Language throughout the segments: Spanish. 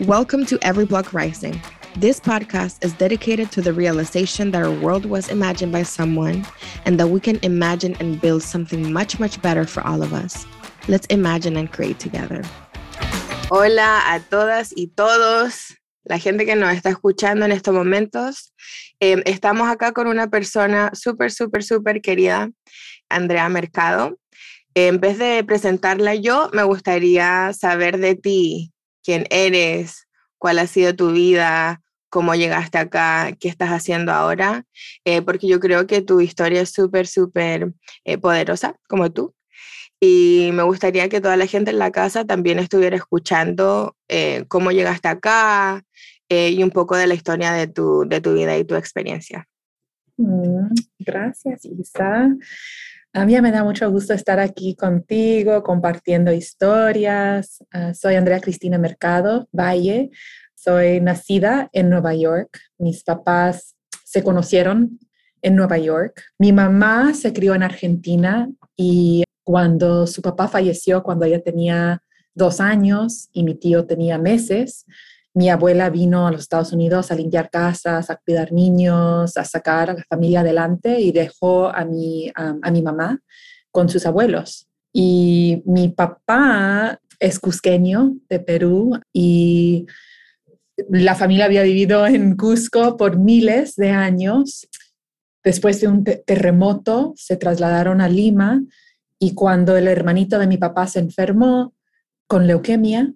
Welcome to Every Block Rising. This podcast is dedicated to the realization that our world was imagined by someone and that we can imagine and build something much, much better for all of us. Let's imagine and create together. Hola a todas y todos, la gente que nos está escuchando en estos momentos. Eh, estamos acá con una persona súper, súper, súper querida, Andrea Mercado. en vez de presentarla yo, me gustaría saber de ti, quién eres, cuál ha sido tu vida, cómo llegaste acá, qué estás haciendo ahora, eh, porque yo creo que tu historia es súper, súper eh, poderosa, como tú. Y me gustaría que toda la gente en la casa también estuviera escuchando eh, cómo llegaste acá y un poco de la historia de tu, de tu vida y tu experiencia. Mm, gracias, Isa. A mí me da mucho gusto estar aquí contigo, compartiendo historias. Ah, soy Andrea Cristina Mercado Valle. Soy nacida en Nueva York. Mis papás se conocieron en Nueva York. Mi mamá se crió en Argentina y cuando su papá falleció, cuando ella tenía dos años y mi tío tenía meses, mi abuela vino a los Estados Unidos a limpiar casas, a cuidar niños, a sacar a la familia adelante y dejó a mi, a, mi mamá con sus abuelos. Y mi papá es cusqueño de Perú y la familia había vivido en Cusco por miles de años. Después de un terremoto se trasladaron a Lima y cuando el hermanito de mi papá se enfermó con leucemia,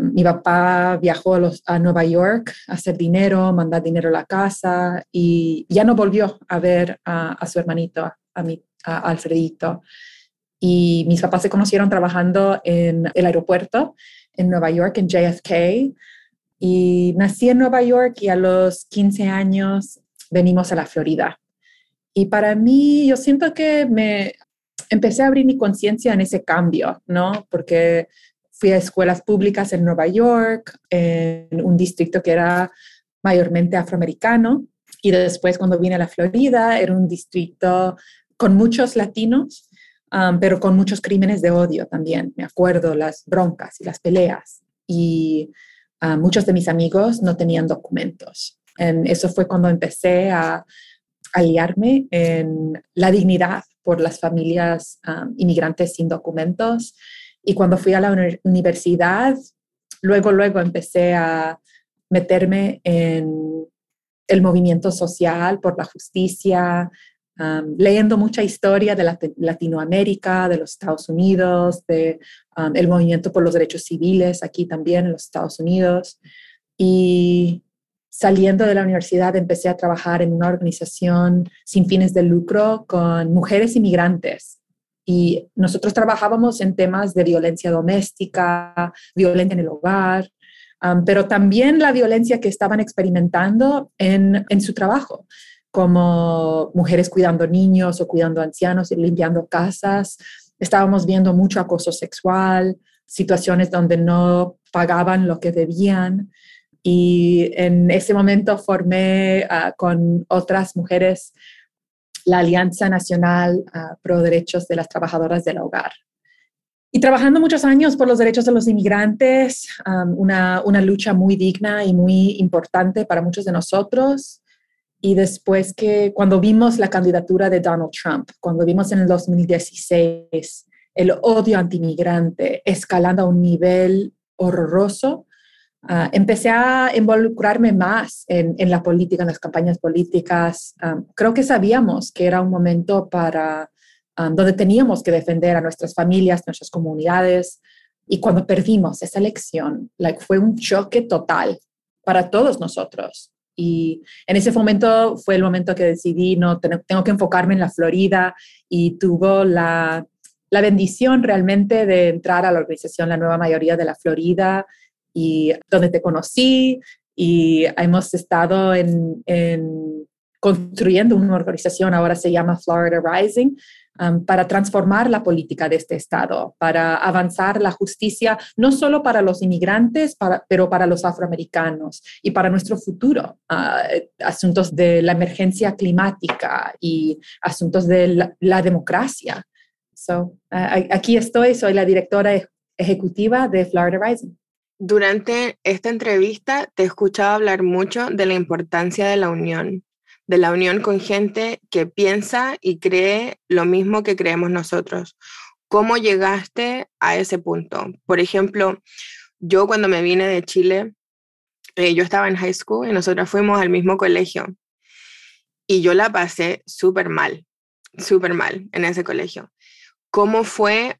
mi papá viajó a, Nueva York a hacer dinero, mandar dinero a la casa y ya no volvió a ver a, su hermanito, a, mi, a Alfredito. Y mis papás se conocieron trabajando en el aeropuerto en Nueva York, en JFK. Y nací en Nueva York y a los 15 años venimos a la Florida. Y para mí, yo siento que me empecé a abrir mi conciencia en ese cambio, ¿no? Porque fui a escuelas públicas en Nueva York, en un distrito que era mayormente afroamericano. Y después cuando vine a la Florida, era un distrito con muchos latinos, um, pero con muchos crímenes de odio también. Me acuerdo las broncas y las peleas. Y uh, muchos de mis amigos no tenían documentos. En eso fue cuando empecé a aliarme en la dignidad por las familias um, inmigrantes sin documentos y cuando fui a la universidad, luego, luego empecé a meterme en el movimiento social por la justicia, leyendo mucha historia de Latinoamérica, de los Estados Unidos, de el movimiento por los derechos civiles aquí también en los Estados Unidos. Y saliendo de la universidad empecé a trabajar en una organización sin fines de lucro con mujeres inmigrantes y nosotros trabajábamos en temas de violencia doméstica, violencia en el hogar, pero también la violencia que estaban experimentando en, en, su trabajo, como mujeres cuidando niños o cuidando ancianos y limpiando casas. Estábamos viendo mucho acoso sexual, situaciones donde no pagaban lo que debían. Y en ese momento formé ah, con otras mujeres la Alianza Nacional ah, Pro Derechos de las Trabajadoras del Hogar. Y trabajando muchos años por los derechos de los inmigrantes, una, una, lucha muy digna y muy importante para muchos de nosotros. Y después que cuando vimos la candidatura de Donald Trump, cuando vimos en el 2016 el odio antimigrante escalando a un nivel horroroso, Ah, empecé a involucrarme más en, la política, en las campañas políticas. Ah, creo que sabíamos que era un momento para ah, donde teníamos que defender a nuestras familias, nuestras comunidades. Y cuando perdimos esa elección, like, fue un choque total para todos nosotros. Y en ese momento fue el momento que decidí, no, tengo que enfocarme en la Florida y tuvo la, la bendición realmente de entrar a la organización La Nueva Mayoría de la Florida y donde te conocí y hemos estado en, construyendo una organización, ahora se llama Florida Rising, um, para transformar la política de este estado, para avanzar la justicia, no solo para los inmigrantes, pero para los afroamericanos y para nuestro futuro. Uh, asuntos de la emergencia climática y asuntos de la, democracia. So, uh, aquí estoy, soy la directora ejecutiva de Florida Rising. Durante esta entrevista te he escuchado hablar mucho de la importancia de la unión, de la unión con gente que piensa y cree lo mismo que creemos nosotros. ¿Cómo llegaste a ese punto? Por ejemplo, yo cuando me vine de Chile, eh, yo estaba en high school y nosotros fuimos al mismo colegio y yo la pasé súper mal, súper mal en ese colegio. ¿Cómo fue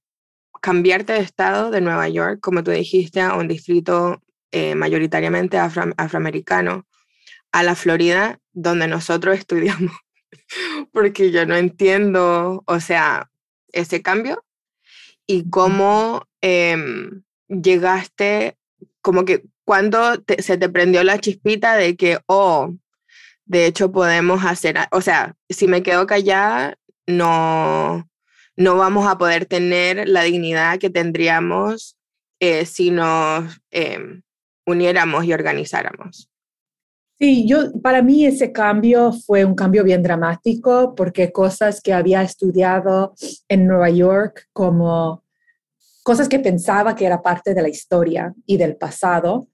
cambiarte de estado de Nueva York, como tú dijiste, a un distrito eh, mayoritariamente afroamericano, a la Florida, donde nosotros estudiamos, porque yo no entiendo, o sea, ese cambio y cómo em, llegaste, como que cuando se te prendió la chispita de que, oh, de hecho podemos hacer, o sea, si me quedo callada, no, no vamos a poder tener la dignidad que tendríamos eh, si nos em, uniéramos y organizáramos. Sí, yo, para mí ese cambio fue un cambio bien dramático porque cosas que había estudiado en Nueva York como cosas que pensaba que era parte de la historia y del pasado,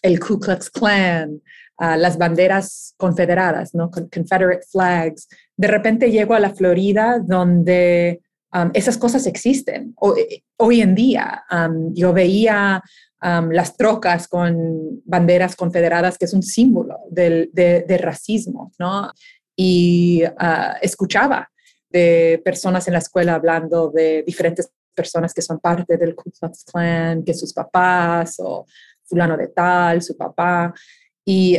el Ku Klux Klan, ah, las banderas confederadas, ¿no? Confederate flags. De repente llego a la Florida donde Um, esas cosas existen. Eh, hoy en día um, yo veía um, las trocas con banderas confederadas, que es un símbolo del, de, racismo, ¿no? Y uh, escuchaba de personas en la escuela hablando de diferentes personas que son parte del Ku Klux Klan, que sus papás o fulano de tal, su papá. Y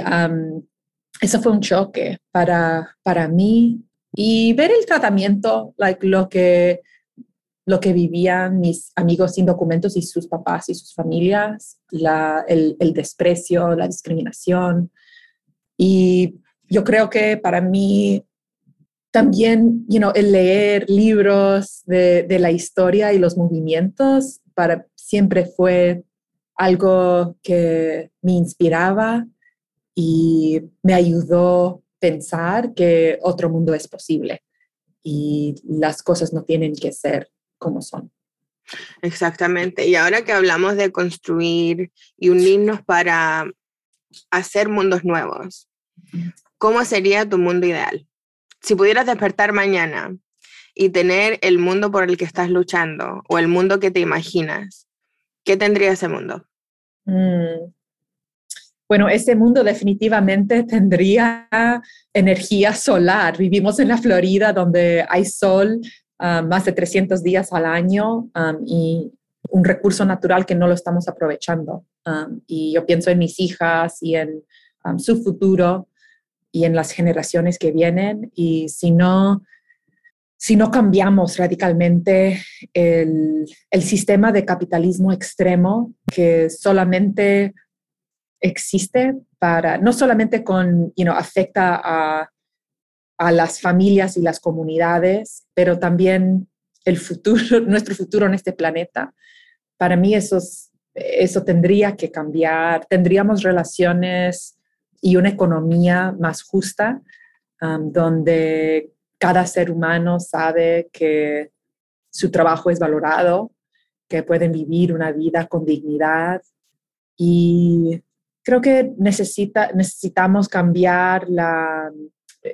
eso fue un choque para, para mí y ver el tratamiento, like, lo, que, lo que vivían mis amigos sin documentos y sus papás y sus familias, la, el, desprecio, la discriminación. Y yo creo que para mí también, you el leer libros de, de la historia y los movimientos para, siempre fue algo que me inspiraba y me ayudó pensar que otro mundo es posible y las cosas no tienen que ser como son. Exactamente. Y ahora que hablamos de construir y unirnos para hacer mundos nuevos, ¿cómo sería tu mundo ideal? Si pudieras despertar mañana y tener el mundo por el que estás luchando o el mundo que te imaginas, ¿qué tendría ese mundo? Mm, bueno, ese mundo definitivamente tendría energía solar. Vivimos en la Florida donde hay sol um, más de 300 días al año um, y un recurso natural que no lo estamos aprovechando. Um, y yo pienso en mis hijas y en su futuro y en las generaciones que vienen. Y si no, si no cambiamos radicalmente el, el sistema de capitalismo extremo que solamente existe para, no solamente con, you afecta a, a las familias y las comunidades, pero también el futuro, nuestro futuro en este planeta. Para mí eso, eso tendría que cambiar. Tendríamos relaciones y una economía más justa, um, donde cada ser humano sabe que su trabajo es valorado, que pueden vivir una vida con dignidad y creo que necesita, necesitamos cambiar la...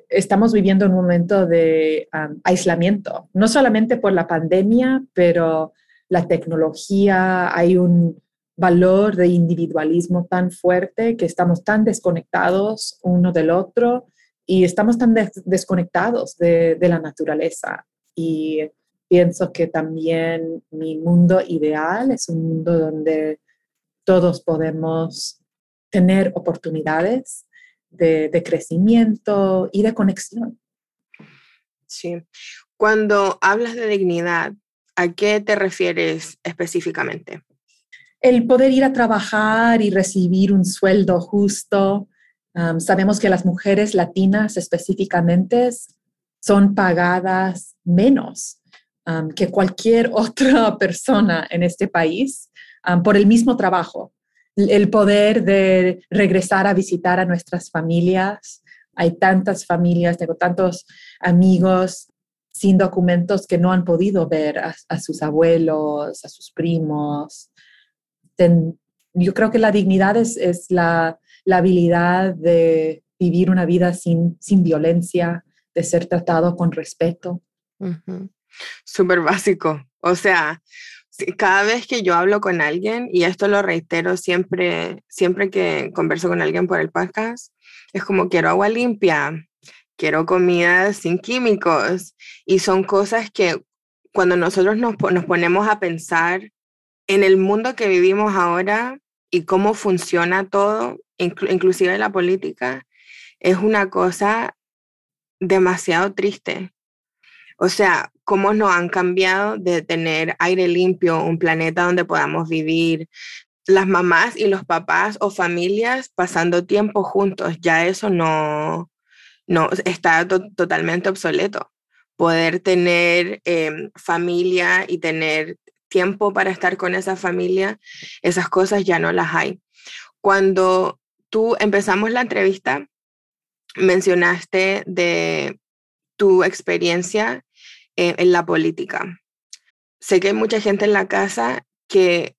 Estamos viviendo un momento de aislamiento, no solamente por la pandemia, pero la tecnología, hay un valor de individualismo tan fuerte que estamos tan desconectados uno del otro y estamos tan desconectados de, de la naturaleza. Y pienso que también mi mundo ideal es un mundo donde todos podemos tener oportunidades de, crecimiento y de conexión. Sí. Cuando hablas de dignidad, ¿a qué te refieres específicamente? El poder ir a trabajar y recibir un sueldo justo. sabemos que las mujeres latinas específicamente son pagadas menos que cualquier otra persona en este país por el mismo trabajo el poder de regresar a visitar a nuestras familias. Hay tantas familias, tengo tantos amigos sin documentos que no han podido ver a, sus abuelos, a sus primos. yo creo que la dignidad es, es la, la, habilidad de vivir una vida sin, sin violencia, de ser tratado con respeto. Súper básico. O sea, cada vez que yo hablo con alguien, y esto lo reitero siempre, siempre que converso con alguien por el podcast, es como quiero agua limpia, quiero comida sin químicos, y son cosas que cuando nosotros nos, nos ponemos a pensar en el mundo que vivimos ahora y cómo funciona todo, inclusive la política, es una cosa demasiado triste. O sea, cómo nos han cambiado de tener aire limpio, un planeta donde podamos vivir, las mamás y los papás o familias pasando tiempo juntos, ya eso no, no está totalmente obsoleto. Poder tener em, familia y tener tiempo para estar con esa familia, esas cosas ya no las hay. Cuando tú empezamos la entrevista, mencionaste de tu experiencia en la política. Sé que hay mucha gente en la casa que,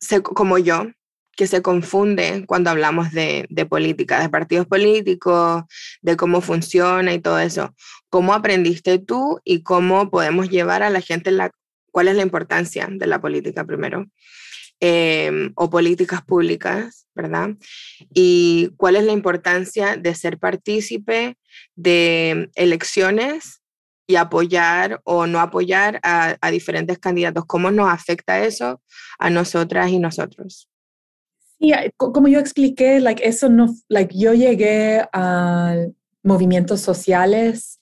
se, como yo, que se confunde cuando hablamos de, de, política, de partidos políticos, de cómo funciona y todo eso. ¿Cómo aprendiste tú y cómo podemos llevar a la gente la, cuál es la importancia de la política primero? Em, o políticas públicas, ¿verdad? Y cuál es la importancia de ser partícipe de elecciones y apoyar o no apoyar a, diferentes candidatos. ¿Cómo nos afecta eso a nosotras y nosotros? Como yo expliqué, like, eso no, like, yo llegué a movimientos sociales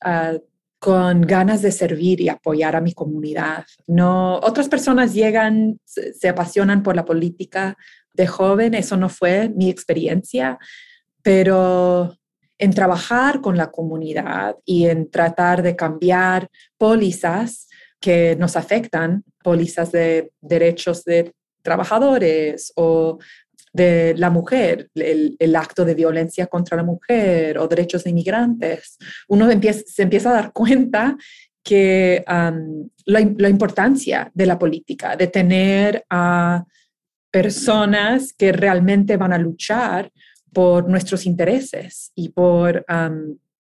con ganas de servir y apoyar a mi comunidad. No, otras personas llegan, se apasionan por la política de joven, eso no fue mi experiencia, pero en trabajar con la comunidad y en tratar de cambiar pólizas que nos afectan, pólizas de derechos de trabajadores o de la mujer, el, acto de violencia contra la mujer o derechos de inmigrantes. Uno se empieza a dar cuenta que la, la, importancia de la política, de tener a personas que realmente van a luchar por nuestros intereses y por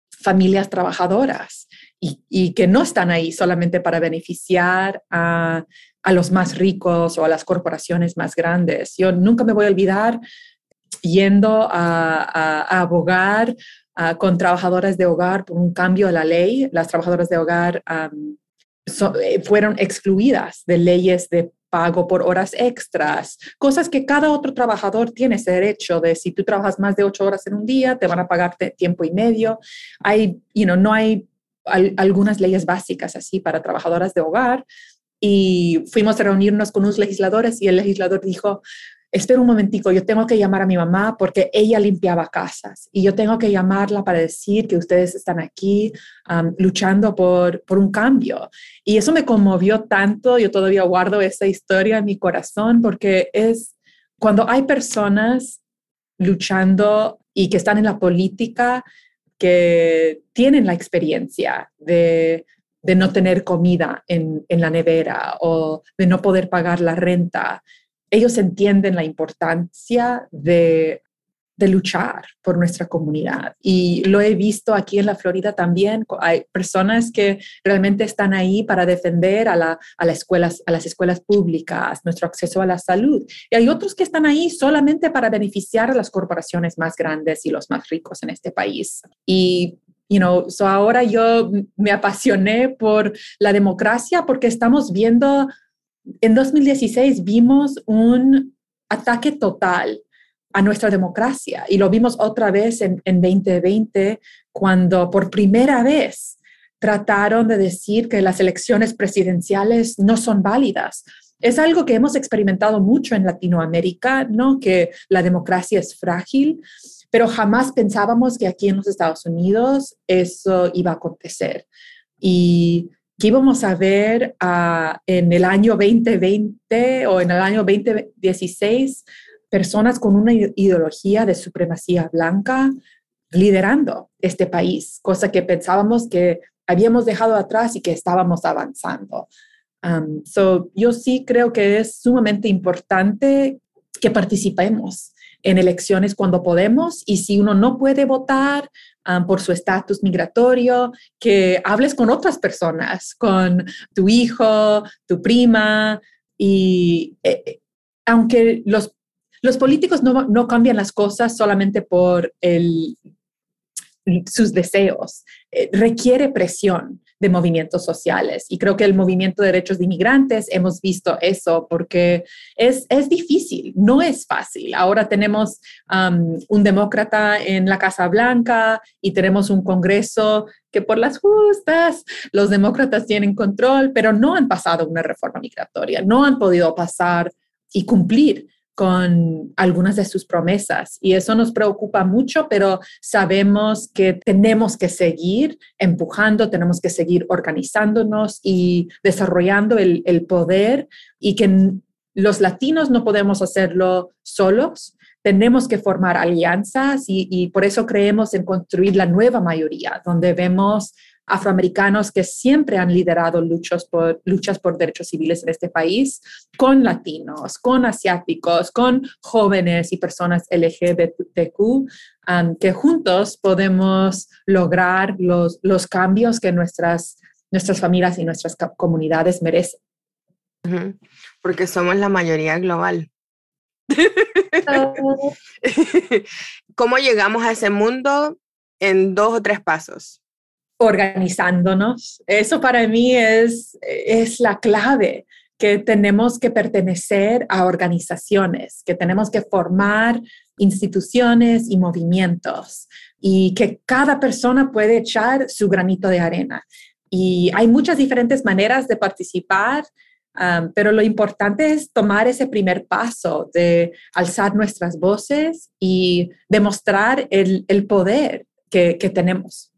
familias trabajadoras y, que no están ahí solamente para beneficiar a, los más ricos o a las corporaciones más grandes. Yo nunca me voy a olvidar yendo a, abogar con trabajadoras de hogar por un cambio de la ley. Las trabajadoras de hogar eh, fueron excluidas de leyes de pago por horas extras, cosas que cada otro trabajador tiene ese derecho de si tú trabajas más de ocho horas en un día, te van a pagar tiempo y medio. Hay, you know, no hay algunas leyes básicas así para trabajadoras de hogar. Y fuimos a reunirnos con unos legisladores y el legislador dijo, espera un momentico, yo tengo que llamar a mi mamá porque ella limpiaba casas y yo tengo que llamarla para decir que ustedes están aquí luchando por, por un cambio. Y eso me conmovió tanto, yo todavía guardo esa historia en mi corazón porque es cuando hay personas luchando y que están en la política, que tienen la experiencia de de no tener comida en, en, la nevera o de no poder pagar la renta ellos entienden la importancia de, luchar por nuestra comunidad. Y lo he visto aquí en la Florida también. Hay personas que realmente están ahí para defender a, la, escuelas, a las escuelas públicas, nuestro acceso a la salud. Y hay otros que están ahí solamente para beneficiar a las corporaciones más grandes y los más ricos en este país. Y You know, so ahora yo me apasioné por la democracia porque estamos viendo en 2016 vimos un ataque total a nuestra democracia y lo vimos otra vez en, 2020 cuando por primera vez trataron de decir que las elecciones presidenciales no son válidas. Es algo que hemos experimentado mucho en Latinoamérica, ¿no? Que la democracia es frágil, pero jamás pensábamos que aquí en los Estados Unidos eso iba a acontecer. Y que íbamos a ver ah, en el año 2020 o en el año 2016 personas con una ideología de supremacía blanca liderando este país, cosa que pensábamos que habíamos dejado atrás y que estábamos avanzando. Um, so, yo sí creo que es sumamente importante que participemos en elecciones cuando podemos y si uno no puede votar um, por su estatus migratorio, que hables con otras personas, con tu hijo, tu prima y eh, eh, aunque los, los políticos no, no cambian las cosas solamente por el, sus deseos, eh, requiere presión de movimientos sociales. Y creo que el movimiento de derechos de inmigrantes hemos visto eso porque es, es difícil, no es fácil. Ahora tenemos um, un demócrata en la Casa Blanca y tenemos un Congreso que por las justas los demócratas tienen control, pero no han pasado una reforma migratoria, no han podido pasar y cumplir con algunas de sus promesas. Y eso nos preocupa mucho, pero sabemos que tenemos que seguir empujando, tenemos que seguir organizándonos y desarrollando el, poder y que los latinos no podemos hacerlo solos. Tenemos que formar alianzas y por eso creemos en construir la nueva mayoría, donde vemos afroamericanos que siempre han liderado luchas por, luchas por derechos civiles en este país, con latinos, con asiáticos, con jóvenes y personas LGBTQ, um, que juntos podemos lograr los, los cambios que nuestras, nuestras familias y nuestras comunidades merecen. Porque somos la mayoría global. ¿Cómo llegamos a ese mundo? En dos o tres pasos organizándonos. Eso para mí es, es la clave, que tenemos que pertenecer a organizaciones, que tenemos que formar instituciones y movimientos y que cada persona puede echar su granito de arena. Y hay muchas diferentes maneras de participar, um, pero lo importante es tomar ese primer paso de alzar nuestras voces y demostrar el, el poder que, que tenemos.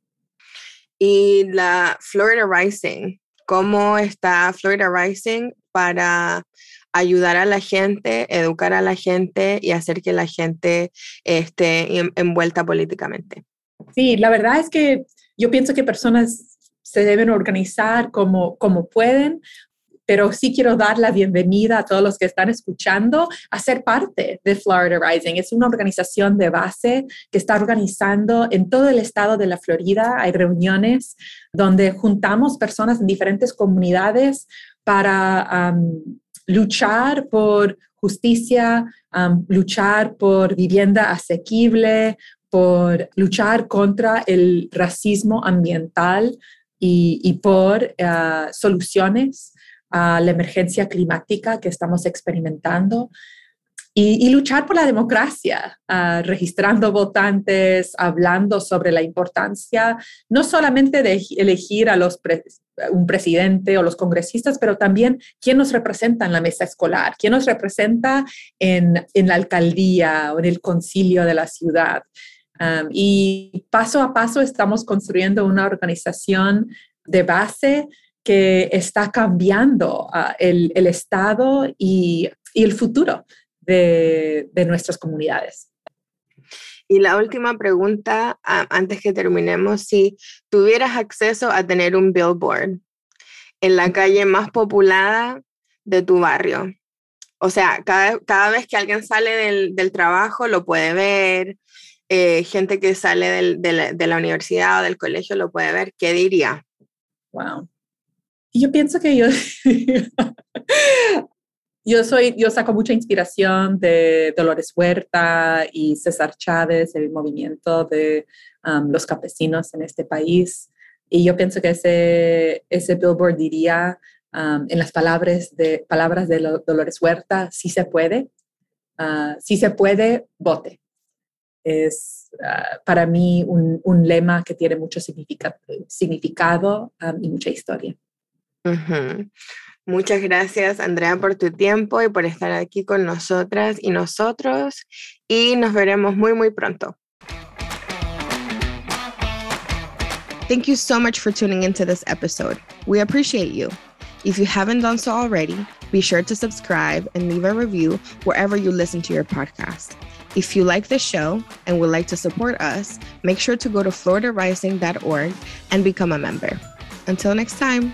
Y la Florida Rising, ¿cómo está Florida Rising para ayudar a la gente, educar a la gente y hacer que la gente esté envuelta políticamente? Sí, la verdad es que yo pienso que personas se deben organizar como, como pueden pero sí quiero dar la bienvenida a todos los que están escuchando a ser parte de Florida Rising. Es una organización de base que está organizando en todo el estado de la Florida. Hay reuniones donde juntamos personas en diferentes comunidades para luchar por justicia, luchar por vivienda asequible, por luchar contra el racismo ambiental y, por ah, soluciones a la emergencia climática que estamos experimentando y, luchar por la democracia, ah, registrando votantes, hablando sobre la importancia no solamente de elegir a los un presidente o los congresistas, pero también quién nos representa en la mesa escolar, quién nos representa en, en la alcaldía o en el concilio de la ciudad. y paso a paso estamos construyendo una organización de base que está cambiando ah, el, estado y, el futuro de, nuestras comunidades. Y la última pregunta, ah, antes que terminemos, si tuvieras acceso a tener un billboard en la calle más populada de tu barrio, o sea, cada, vez que alguien sale del, trabajo lo puede ver, eh, gente que sale de, la, de, la, universidad o del colegio lo puede ver, ¿qué diría? Wow. Y yo pienso que yo, yo soy, yo saco mucha inspiración de Dolores Huerta y César Chávez, el movimiento de um, los campesinos en este país. Y yo pienso que ese, ese billboard diría um, en las palabras de, palabras de Dolores Huerta, sí se puede, uh, sí se puede, vote. Es uh, para mí un, un, lema que tiene mucho significado um, y mucha historia. Muchas gracias, Andrea, por tu tiempo y por estar aquí con nosotras y nosotros. Y nos veremos muy, muy pronto. Thank you so much for tuning into this episode. We appreciate you. If you haven't done so already, be sure to subscribe and leave a review wherever you listen to your podcast. If you like the show and would like to support us, make sure to go to floridarising.org and become a member. Until next time.